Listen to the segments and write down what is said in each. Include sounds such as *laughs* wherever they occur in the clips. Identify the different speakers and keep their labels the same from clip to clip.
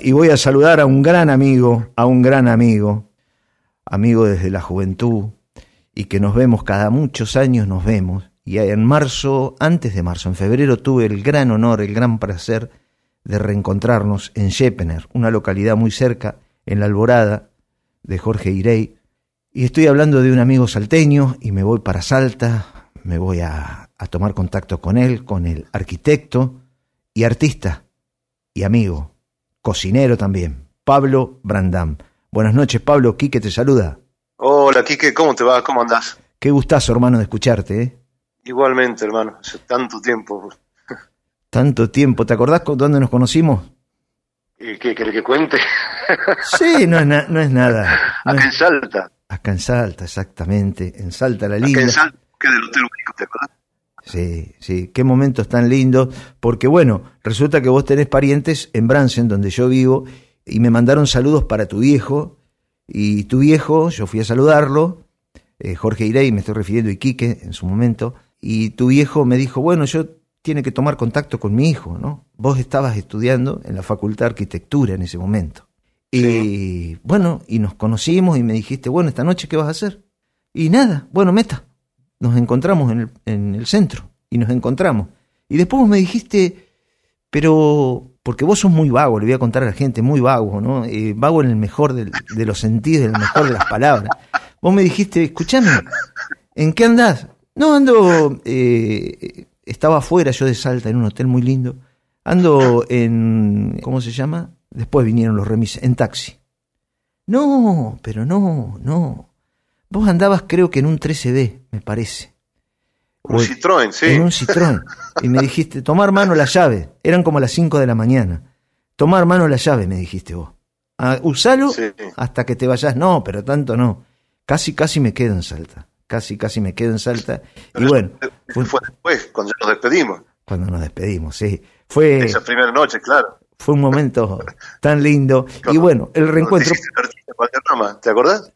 Speaker 1: Y voy a saludar a un gran amigo, a un gran amigo, amigo desde la juventud, y que nos vemos cada muchos años, nos vemos. Y en marzo, antes de marzo, en febrero, tuve el gran honor, el gran placer de reencontrarnos en Shepener, una localidad muy cerca, en la Alborada, de Jorge Irey. Y estoy hablando de un amigo salteño y me voy para Salta, me voy a, a tomar contacto con él, con el arquitecto y artista y amigo, cocinero también, Pablo Brandam. Buenas noches, Pablo. Quique te saluda.
Speaker 2: Hola, Quique, ¿cómo te va? ¿Cómo andás?
Speaker 1: Qué gustazo, hermano, de escucharte. ¿eh?
Speaker 2: Igualmente, hermano, hace tanto tiempo.
Speaker 1: Tanto tiempo. ¿Te acordás dónde nos conocimos?
Speaker 2: ¿Y qué querés que cuente?
Speaker 1: Sí, no es, no es nada.
Speaker 2: Acá en Salta.
Speaker 1: Acá en Salta, exactamente. En Salta, la linda.
Speaker 2: Acá en Salta, que del Hotel Único, ¿te acordás?
Speaker 1: Sí, sí, qué momentos tan lindos, porque bueno, resulta que vos tenés parientes en Bransen, donde yo vivo, y me mandaron saludos para tu viejo, y tu viejo, yo fui a saludarlo, eh, Jorge Irey, me estoy refiriendo, y Quique en su momento, y tu viejo me dijo, bueno, yo tiene que tomar contacto con mi hijo, ¿no? Vos estabas estudiando en la Facultad de Arquitectura en ese momento. Y bueno, y nos conocimos y me dijiste, bueno, esta noche, ¿qué vas a hacer? Y nada, bueno, meta nos encontramos en el, en el centro y nos encontramos. Y después vos me dijiste, pero porque vos sos muy vago, le voy a contar a la gente, muy vago, ¿no? Eh, vago en el mejor de, los sentidos, en el mejor de las palabras. Vos me dijiste, escúchame, ¿en qué andás? No, ando, eh, estaba afuera yo de Salta en un hotel muy lindo, ando en, ¿cómo se llama? Después vinieron los remises, en taxi. No, pero no, no. Vos andabas creo que en un 13D, me parece.
Speaker 2: Un Citroën, sí.
Speaker 1: En un Citroën. *laughs* Y me dijiste, tomar mano la llave. Eran como las 5 de la mañana. Tomar mano la llave, me dijiste vos. Ah, usalo hasta que te vayas. No, pero tanto no. Casi, casi me quedo en Salta. Casi, casi me quedo en Salta. y bueno.
Speaker 2: Fue, fue, después, cuando nos despedimos.
Speaker 1: Cuando nos despedimos, sí. Fue.
Speaker 2: Esa primera noche, claro.
Speaker 1: Fue un momento tan lindo. *laughs* y bueno, el reencuentro.
Speaker 2: ¿Te acordás?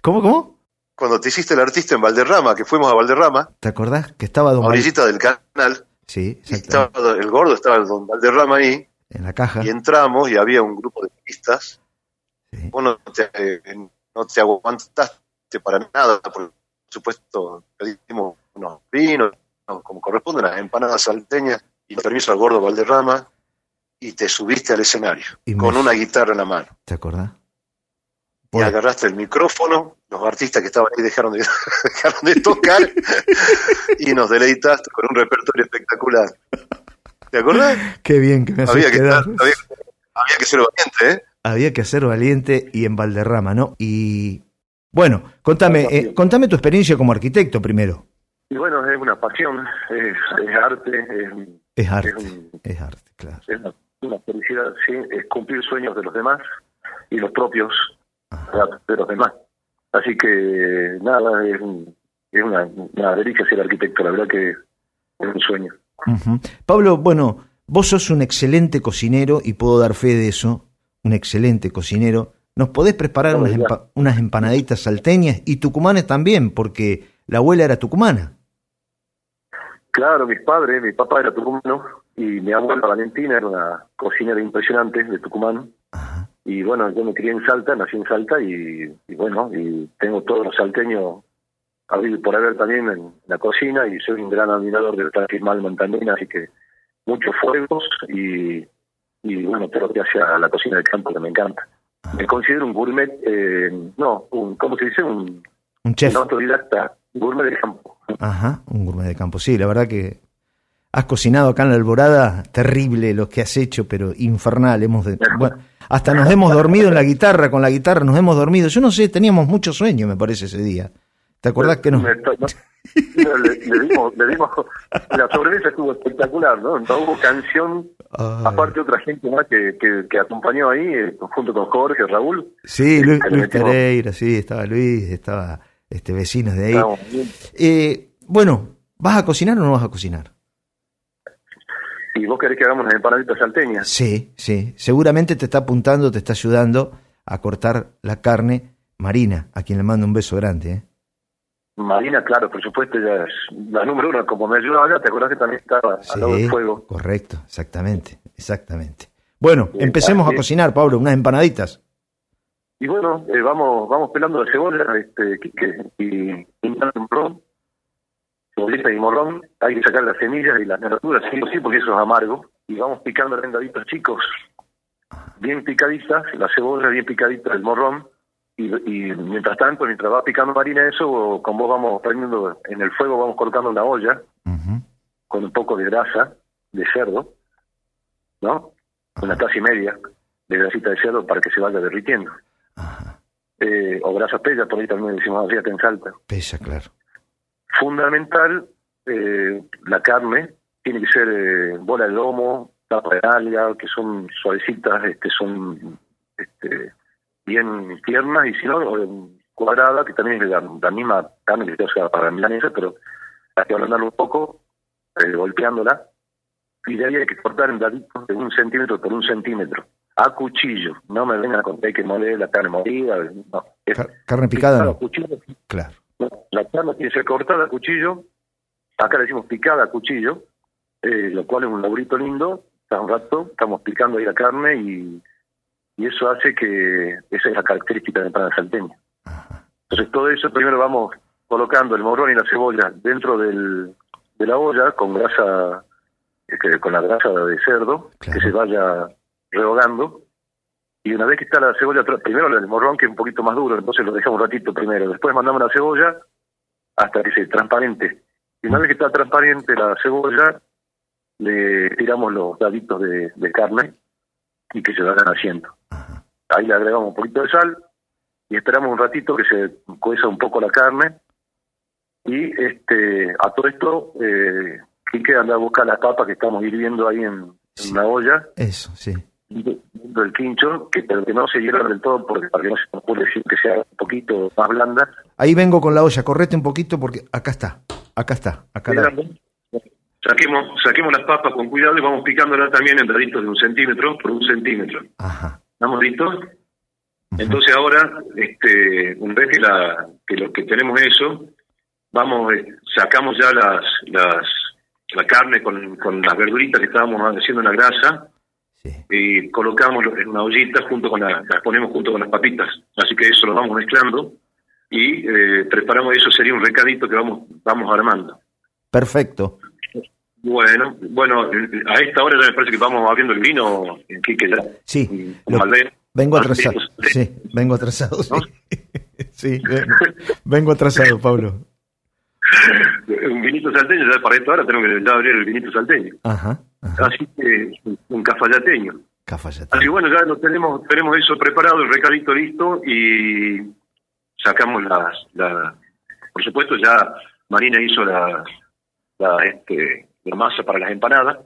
Speaker 1: ¿Cómo, cómo?
Speaker 2: Cuando te hiciste el artista en Valderrama, que fuimos a Valderrama.
Speaker 1: ¿Te acordás? Que estaba Don
Speaker 2: Orillita del canal.
Speaker 1: Sí,
Speaker 2: estaba el gordo, estaba el Don Valderrama ahí.
Speaker 1: En la caja.
Speaker 2: Y entramos y había un grupo de pistas. Sí. Vos no te, eh, no te aguantaste para nada, por supuesto, pedimos unos vinos, como corresponde, unas empanadas salteñas, y permiso al gordo Valderrama, y te subiste al escenario, con una guitarra en la mano.
Speaker 1: ¿Te acordás?
Speaker 2: Y agarraste el micrófono, los artistas que estaban ahí dejaron de, *laughs* dejaron de tocar *laughs* y nos deleitaste con un repertorio espectacular. ¿Te acuerdas?
Speaker 1: Qué bien que me haces
Speaker 2: había
Speaker 1: que,
Speaker 2: había, había, que ser valiente, ¿eh?
Speaker 1: Había que ser valiente y en Valderrama, ¿no? Y bueno, contame, eh, contame tu experiencia como arquitecto primero.
Speaker 2: Y bueno, es una pasión, es, es arte. Es,
Speaker 1: es arte, es, un, es, arte, claro.
Speaker 2: Es una, una felicidad, sí, es cumplir sueños de los demás y los propios de los demás. Así que nada, es, es una, una, delicia ser arquitecto, la verdad que es un sueño.
Speaker 1: Uh -huh. Pablo, bueno, vos sos un excelente cocinero y puedo dar fe de eso, un excelente cocinero. ¿Nos podés preparar no, unas, empa unas empanaditas salteñas y tucumanes también? Porque la abuela era tucumana.
Speaker 2: Claro, mis padres, mi papá era tucumano y mi abuela Valentina era una cocinera impresionante de Tucumán. Y bueno, yo me crié en Salta, nací en Salta y, y bueno, y tengo todos los salteños a vivir por haber también en la cocina y soy un gran admirador del Tal Montanina, así que muchos fuegos y, y bueno, todo lo que hace a la cocina del campo que me encanta. Me considero un gourmet, eh, no, un, ¿cómo se dice? Un,
Speaker 1: un chef.
Speaker 2: Un autodidacta, gourmet de campo.
Speaker 1: Ajá, un gourmet de campo, sí, la verdad que has cocinado acá en la Alborada, terrible lo que has hecho, pero infernal, hemos de... *laughs* Bueno, hasta nos hemos dormido en la guitarra, con la guitarra nos hemos dormido. Yo no sé, teníamos mucho sueño, me parece, ese día. ¿Te acordás que no?
Speaker 2: Me, no, le, le, dimos, le dimos, la sobremesa estuvo espectacular, ¿no? No hubo canción, Ay. aparte otra gente más que, que, que acompañó ahí, eh, junto con Jorge, Raúl.
Speaker 1: Sí, Luis, Luis Pereira, sí, estaba Luis, estaba este vecinos de ahí. Eh, bueno, ¿vas a cocinar o no vas a cocinar?
Speaker 2: ¿Y vos querés que hagamos unas empanaditas salteñas?
Speaker 1: Sí, sí. Seguramente te está apuntando, te está ayudando a cortar la carne Marina, a quien le mando un beso grande. ¿eh?
Speaker 2: Marina, claro, por supuesto, ya es la número uno. Como me ayudaba allá, ¿te acordás que también estaba
Speaker 1: sí,
Speaker 2: al lado del fuego?
Speaker 1: Correcto, exactamente, exactamente. Bueno,
Speaker 2: Eh,
Speaker 1: empecemos a cocinar, Pablo, unas empanaditas.
Speaker 2: Y bueno, eh, vamos vamos pelando la cebolla, este, Quique, y pintando un morrón, cebollita y morrón. Hay que sacar las semillas y las nervaturas, sí o sí, porque eso es amargo. Y vamos picando en daditos chicos, bien picaditas, la cebolla bien picadita, el morrón. Y, y mientras tanto, mientras va picando Marina eso, con vos vamos prendiendo en el fuego, vamos colocando una olla con un poco de grasa de cerdo, ¿no? Una taza y media de grasita de cerdo para que se vaya derritiendo.
Speaker 1: Ajá.
Speaker 2: Eh, o grasa pella, por ahí también decimos así en Salta.
Speaker 1: Pesa, claro.
Speaker 2: Fundamental, eh, la carne tiene que ser eh, bola de lomo, tapa de alga, que son suavecitas, este, son este, bien tiernas, y si no, cuadrada, que también es la, la misma carne que se usa para la milanesa, pero hay que ablandarla un poco, eh, golpeándola, y de ahí hay que cortar en daditos de un centímetro por un centímetro, a cuchillo. No me vengan a contar que moler la carne molida, no. Es
Speaker 1: Car- carne picada
Speaker 2: picada
Speaker 1: no.
Speaker 2: cuchillo,
Speaker 1: Claro.
Speaker 2: La carne tiene que ser cortada a cuchillo, acá le decimos picada a cuchillo, eh, lo cual es un laburito lindo, está un rato, estamos picando ahí la carne y, y eso hace que esa es la característica de la empanada salteña. Entonces todo eso primero vamos colocando el morrón y la cebolla dentro del, de la olla con grasa, eh, que- con la grasa de cerdo,
Speaker 1: Claro.
Speaker 2: que se vaya rehogando. Y una vez que está la cebolla, primero el morrón que es un poquito más duro, entonces lo dejamos un ratito primero. Después mandamos la cebolla hasta que se transparente. Y una vez que está transparente la cebolla, le tiramos los daditos de, de carne y que se vayan haciendo. Ahí le agregamos un poquito de sal y esperamos un ratito que se cueza un poco la carne. Y este a todo esto, eh, Quique anda a buscar las papas que estamos hirviendo ahí en, en
Speaker 1: Sí.
Speaker 2: una olla
Speaker 1: Eso, sí.
Speaker 2: Del quincho, que, pero que no se hiervan del todo porque para que no se nos ocurre decir que sea un poquito más blanda.
Speaker 1: Ahí vengo con la olla, correte un poquito porque acá está, acá está, acá la...
Speaker 2: Saquemos, saquemos las papas con cuidado y vamos picándolas también en daditos de un centímetro por un centímetro.
Speaker 1: Ajá.
Speaker 2: ¿Estamos listos? Entonces ahora, este, una vez que la que lo que tenemos eso, vamos eh, sacamos ya las las la carne con, con las verduritas que estábamos haciendo en la grasa
Speaker 1: Sí.
Speaker 2: y colocamos en una ollita junto con la, las ponemos junto con las papitas. Así que eso lo vamos mezclando y eh, preparamos eso sería un recadito que vamos vamos armando.
Speaker 1: Perfecto.
Speaker 2: Bueno, bueno, eh, a esta hora ya me parece que vamos abriendo el vino, Quique ya.
Speaker 1: Sí, lo-
Speaker 2: Malbec.
Speaker 1: vengo
Speaker 2: Ah,
Speaker 1: atrasado.
Speaker 2: sí,
Speaker 1: vengo atrasado. Sí, *laughs* sí vengo, vengo atrasado, Pablo. *laughs*
Speaker 2: Un vinito salteño, ya para esto ahora tengo que ya abrir el vinito salteño.
Speaker 1: Ajá. Ajá.
Speaker 2: Así que un cafayateño.
Speaker 1: Cafayate.
Speaker 2: Así que bueno, ya lo tenemos, tenemos eso preparado, el recadito listo y sacamos las, la, por supuesto ya Marina hizo la, la, este, la masa para las empanadas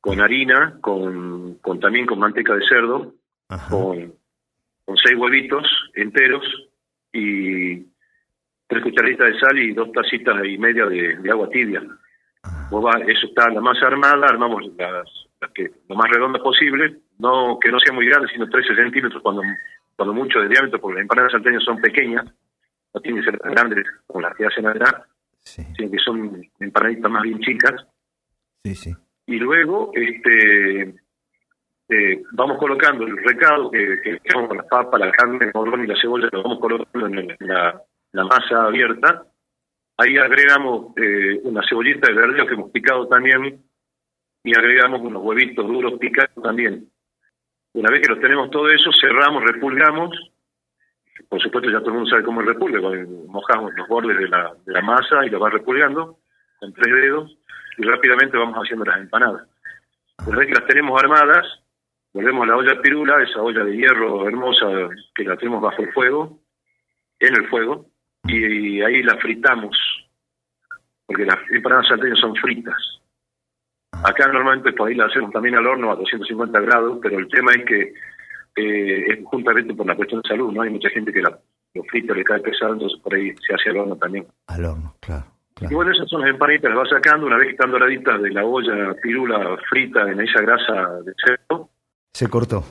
Speaker 2: con harina, con, con también con manteca de cerdo,
Speaker 1: Ajá.
Speaker 2: con, con seis huevitos enteros y tres cucharaditas de sal y dos tacitas y media de, de agua tibia. Vos eso está la masa armada, armamos las, las que lo más redonda posible, no que no sea muy grande, sino 13 centímetros cuando, cuando mucho de diámetro, porque las empanadas salteñas son pequeñas, no tienen que ser tan grandes como las que hacen allá,
Speaker 1: Sí,
Speaker 2: sino que son empanaditas más bien chicas.
Speaker 1: sí, sí.
Speaker 2: Y luego este eh, vamos colocando el recado que, que con las papas, la carne, el morrón y la cebolla, lo vamos colocando en la masa abierta. Ahí agregamos eh, una cebollita de verdeo que hemos picado también y agregamos unos huevitos duros picados también. Una vez que los tenemos todo eso, cerramos, repulgamos. Por supuesto, ya todo el mundo sabe cómo es repulgue. Mojamos los bordes de la, de la masa y lo va repulgando con tres dedos y rápidamente vamos haciendo las empanadas. Una vez que las tenemos armadas, volvemos a la olla pirula, esa olla de hierro hermosa que la tenemos bajo el fuego, en el fuego, y, ahí la fritamos, porque las empanadas salteñas son fritas. Acá normalmente por ahí la hacemos también al horno a 250 grados, pero el tema es que eh, es juntamente por la cuestión de salud, ¿no? Hay mucha gente que la, lo frita le cae pesado, entonces por ahí se hace al horno también.
Speaker 1: Al horno, claro.
Speaker 2: Y bueno, esas son las empanaditas, las vas sacando una vez que están doraditas de la olla pirula frita en esa grasa de cerdo.
Speaker 1: Se cortó.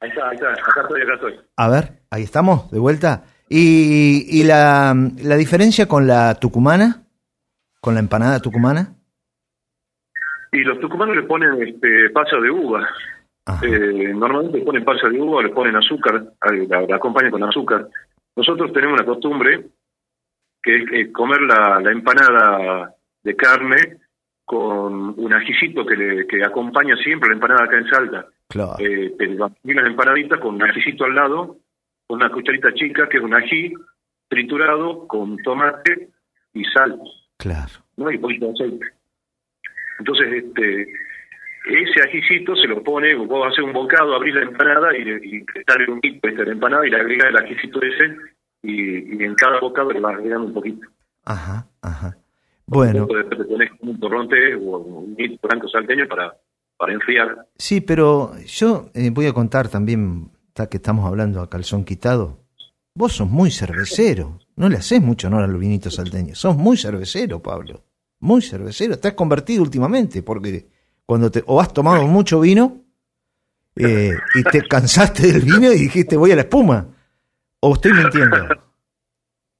Speaker 2: Ahí está, ahí está, acá estoy, acá estoy.
Speaker 1: A ver, ahí estamos, de vuelta. ¿Y, y la, la diferencia con la tucumana? ¿Con la empanada tucumana?
Speaker 2: Y los tucumanos le ponen este, pasa de uva. Eh, normalmente le ponen pasa de uva, le ponen azúcar, la, acompañan con azúcar. Nosotros tenemos una costumbre que es comer la, empanada de carne con un ajicito que, le, que acompaña siempre la empanada acá en Salta.
Speaker 1: Claro.
Speaker 2: Eh, unas empanaditas con un ajicito al lado, una cucharita chica que es un ají triturado con tomate y sal.
Speaker 1: Claro.
Speaker 2: ¿no? Y poquito de aceite. Entonces, este, ese ajicito se lo pone, vos haces un bocado, abrís la empanada y, y sale un poquito de la empanada y le agregás el ajicito ese y, en cada bocado le vas agregando un poquito.
Speaker 1: Ajá, ajá. Bueno.
Speaker 2: Después pones un torronte o un blanco salteño para, para enfriar.
Speaker 1: Sí, pero yo eh, voy a contar también, está que estamos hablando a calzón quitado, vos sos muy cervecero, no le haces mucho honor al vinito salteño, sos muy cervecero, Pablo, muy cervecero, te has convertido últimamente, porque cuando te, o has tomado mucho vino eh, y te cansaste del vino y dijiste voy a la espuma, o estoy mintiendo.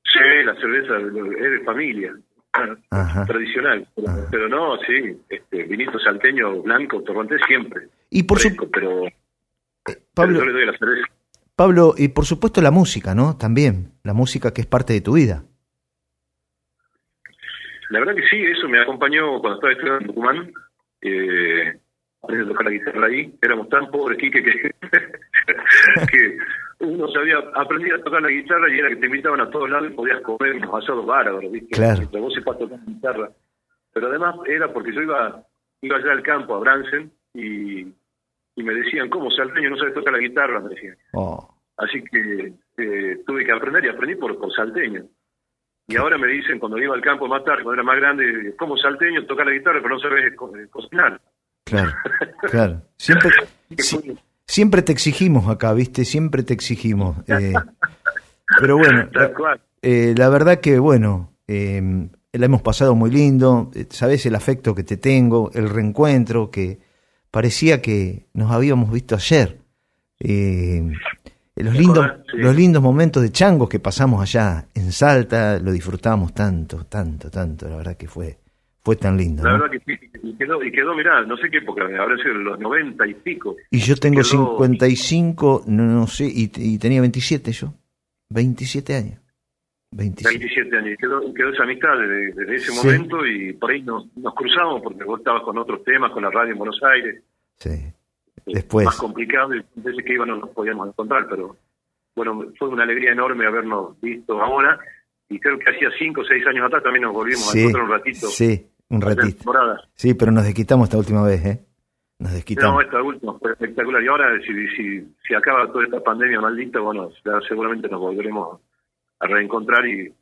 Speaker 2: Sí, la cerveza es de familia. tradicional, pero, no, sí, este, vinito salteño blanco, torrontés siempre.
Speaker 1: Y por supuesto,
Speaker 2: pero,
Speaker 1: Pablo,
Speaker 2: le doy la cerveza.
Speaker 1: Pablo, y por supuesto la música, ¿no? También, la música que es parte de tu vida.
Speaker 2: La verdad que sí, eso me acompañó cuando estaba estudiando en Tucumán. Eh, aprendí a tocar la guitarra ahí. Éramos tan pobres, Quique, que, *laughs* que uno sabía, aprendía a tocar la guitarra y era que te invitaban a todos lados y podías comer unos asados bárbaros, ¿viste?
Speaker 1: Claro.
Speaker 2: vos sepas tocar la guitarra. Pero además era porque yo iba, iba allá al campo, a Bransen, y y me decían, ¿cómo salteño no sabes tocar la guitarra? Me decían.
Speaker 1: Oh.
Speaker 2: Así que eh, tuve que aprender y aprendí por, por salteño. Y ahora me dicen, cuando iba al campo más tarde, cuando era más grande, ¿cómo salteño toca la guitarra pero no sabes eh, cocinar?
Speaker 1: Claro, *laughs* claro. Siempre, siempre te exigimos acá, ¿viste? Siempre te exigimos. Eh, *laughs* pero bueno, la, verdad que, bueno, la hemos pasado muy lindo. Sabes el afecto que te tengo, el reencuentro que parecía que nos habíamos visto ayer. Eh, los lindos, los lindos momentos de changos que pasamos allá en Salta, lo disfrutamos tanto, tanto, tanto, la verdad que fue fue tan lindo.
Speaker 2: La verdad que sí, y quedó, y quedó, mirá, no sé qué época, habrá sido los 90 y pico.
Speaker 1: Y yo tengo 55, no, no sé, y, tenía 27 yo, 27 años.
Speaker 2: 27, años, quedó, quedó esa amistad desde, ese momento y por ahí nos, nos cruzamos porque vos estabas con otros temas, con la radio en Buenos Aires.
Speaker 1: Sí. Después.
Speaker 2: Más complicado y veces que iban no nos podíamos encontrar, pero bueno, fue una alegría enorme habernos visto ahora y creo que hacía 5 o 6 años atrás también nos volvimos a encontrar un ratito.
Speaker 1: Sí, un ratito. Sí, pero nos desquitamos esta última vez, ¿eh? Nos desquitamos.
Speaker 2: No, esta última fue espectacular. Y ahora, si, si, si acaba toda esta pandemia maldita, bueno, seguramente nos volveremos a reencontrar y...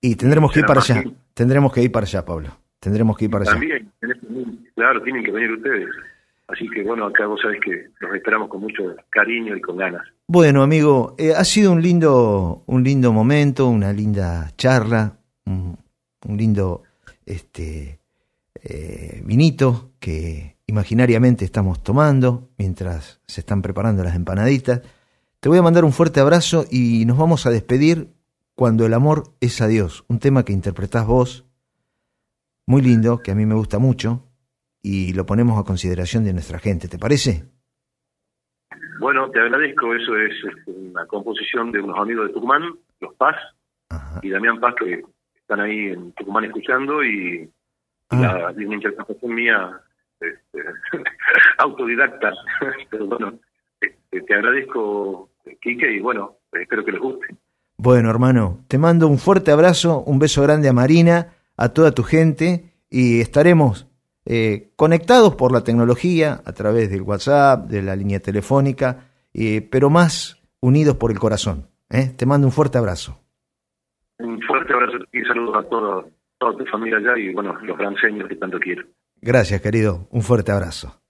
Speaker 1: Y tendremos que ir para allá, tendremos que ir para allá, Pablo, tendremos que ir para allá.
Speaker 2: También, claro, tienen que venir ustedes. Así que bueno, acá vos sabés que los esperamos con mucho cariño y con ganas.
Speaker 1: Bueno, amigo, eh, ha sido un lindo, un lindo momento, una linda charla, un, lindo este eh, vinito que imaginariamente estamos tomando mientras se están preparando las empanaditas. Te voy a mandar un fuerte abrazo y nos vamos a despedir cuando el amor es a Dios, un tema que interpretás vos, muy lindo, que a mí me gusta mucho, y lo ponemos a consideración de nuestra gente, ¿te parece?
Speaker 2: Bueno, te agradezco, eso es una composición de unos amigos de Tucumán, los Paz, y Damián Paz, que están ahí en Tucumán escuchando, y, ah. la, una interpretación mía este, *laughs* autodidacta, *laughs* pero bueno, este, te agradezco, Quique, y bueno, espero que les guste.
Speaker 1: Bueno, hermano, te mando un fuerte abrazo, un beso grande a Marina, a toda tu gente y estaremos eh, conectados por la tecnología a través del WhatsApp, de la línea telefónica, eh, pero más unidos por el corazón. ¿eh? Te mando un fuerte abrazo.
Speaker 2: Un fuerte abrazo y saludos a toda tu familia allá y bueno, los gran señores que tanto quiero.
Speaker 1: Gracias, querido. Un fuerte abrazo.